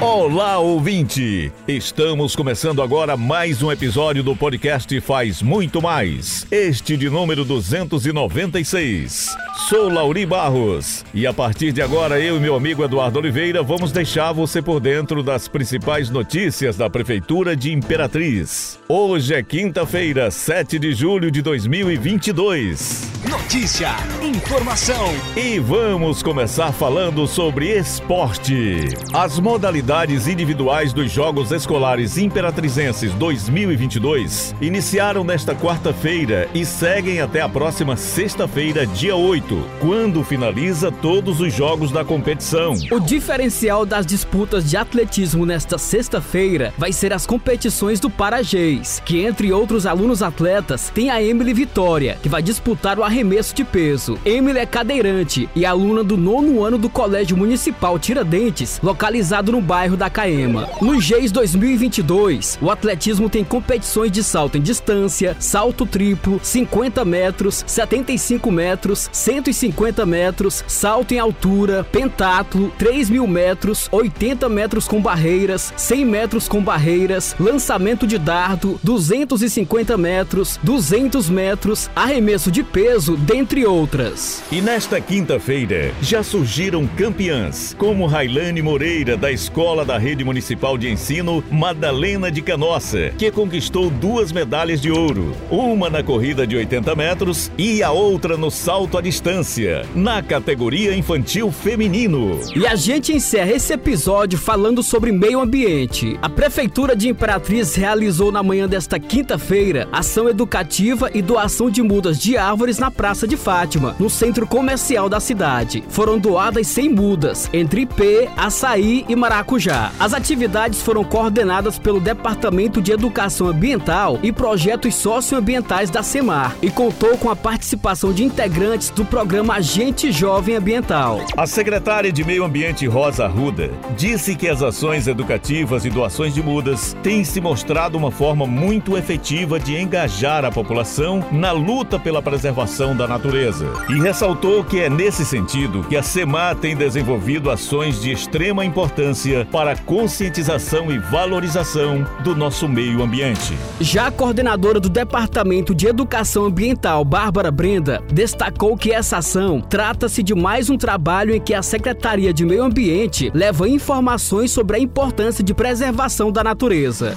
Olá, ouvinte! Estamos começando agora mais um episódio do podcast Faz Muito Mais, este de número 296. Sou Lauri Barros e a partir de agora eu e meu amigo Eduardo Oliveira vamos deixar você por dentro das principais notícias da Prefeitura de Imperatriz. Hoje é quinta-feira, 7 de julho de 2022. Notícia, informação e vamos começar falando sobre esporte. As modalidades individuais dos Jogos Escolares Imperatrizenses 2022 iniciaram nesta quarta-feira e seguem até a próxima sexta-feira, dia 8, quando finaliza todos os jogos da competição. O diferencial das disputas de atletismo nesta sexta-feira vai ser as competições do Parajês, que entre outros alunos atletas tem a Emily Vitória, que vai disputar o arremesso de peso. Emily é cadeirante e aluna do nono ano do Colégio Municipal Tiradentes, localizado no bairro da Caema. No GES 2022, o atletismo tem competições de salto em distância, salto triplo, 50 metros, 75 metros, 150 metros, salto em altura, pentatlo, 3 mil metros, 80 metros com barreiras, 100 metros com barreiras, lançamento de dardo, 250 metros, 200 metros, arremesso de peso, dentre outras. E nesta quinta-feira já surgiram campeãs, como Railane Moreira, da Escola da Rede Municipal de Ensino Madalena de Canossa, que conquistou duas medalhas de ouro, uma na corrida de 80 metros e a outra no salto à distância, na categoria infantil feminino. E a gente encerra esse episódio falando sobre meio ambiente. A Prefeitura de Imperatriz realizou na manhã desta quinta-feira ação educativa e doação de mudas de árvores na Praça de Fátima, no centro comercial da cidade. Foram doadas 100 mudas, entre ipê, açaí e maracujá. As atividades foram coordenadas pelo Departamento de Educação Ambiental e Projetos Socioambientais da SEMAR e contou com a participação de integrantes do programa Agente Jovem Ambiental. A secretária de Meio Ambiente Rosa Arruda disse que as ações educativas e doações de mudas têm se mostrado uma forma muito efetiva de engajar a população na luta pela preservação da natureza. E ressaltou que é nesse sentido que a SEMAR tem desenvolvido ações de extrema importância para conscientização e valorização do nosso meio ambiente. Já a coordenadora do Departamento de Educação Ambiental, Bárbara Brenda, destacou que essa ação trata-se de mais um trabalho em que a Secretaria de Meio Ambiente leva informações sobre a importância de preservação da natureza.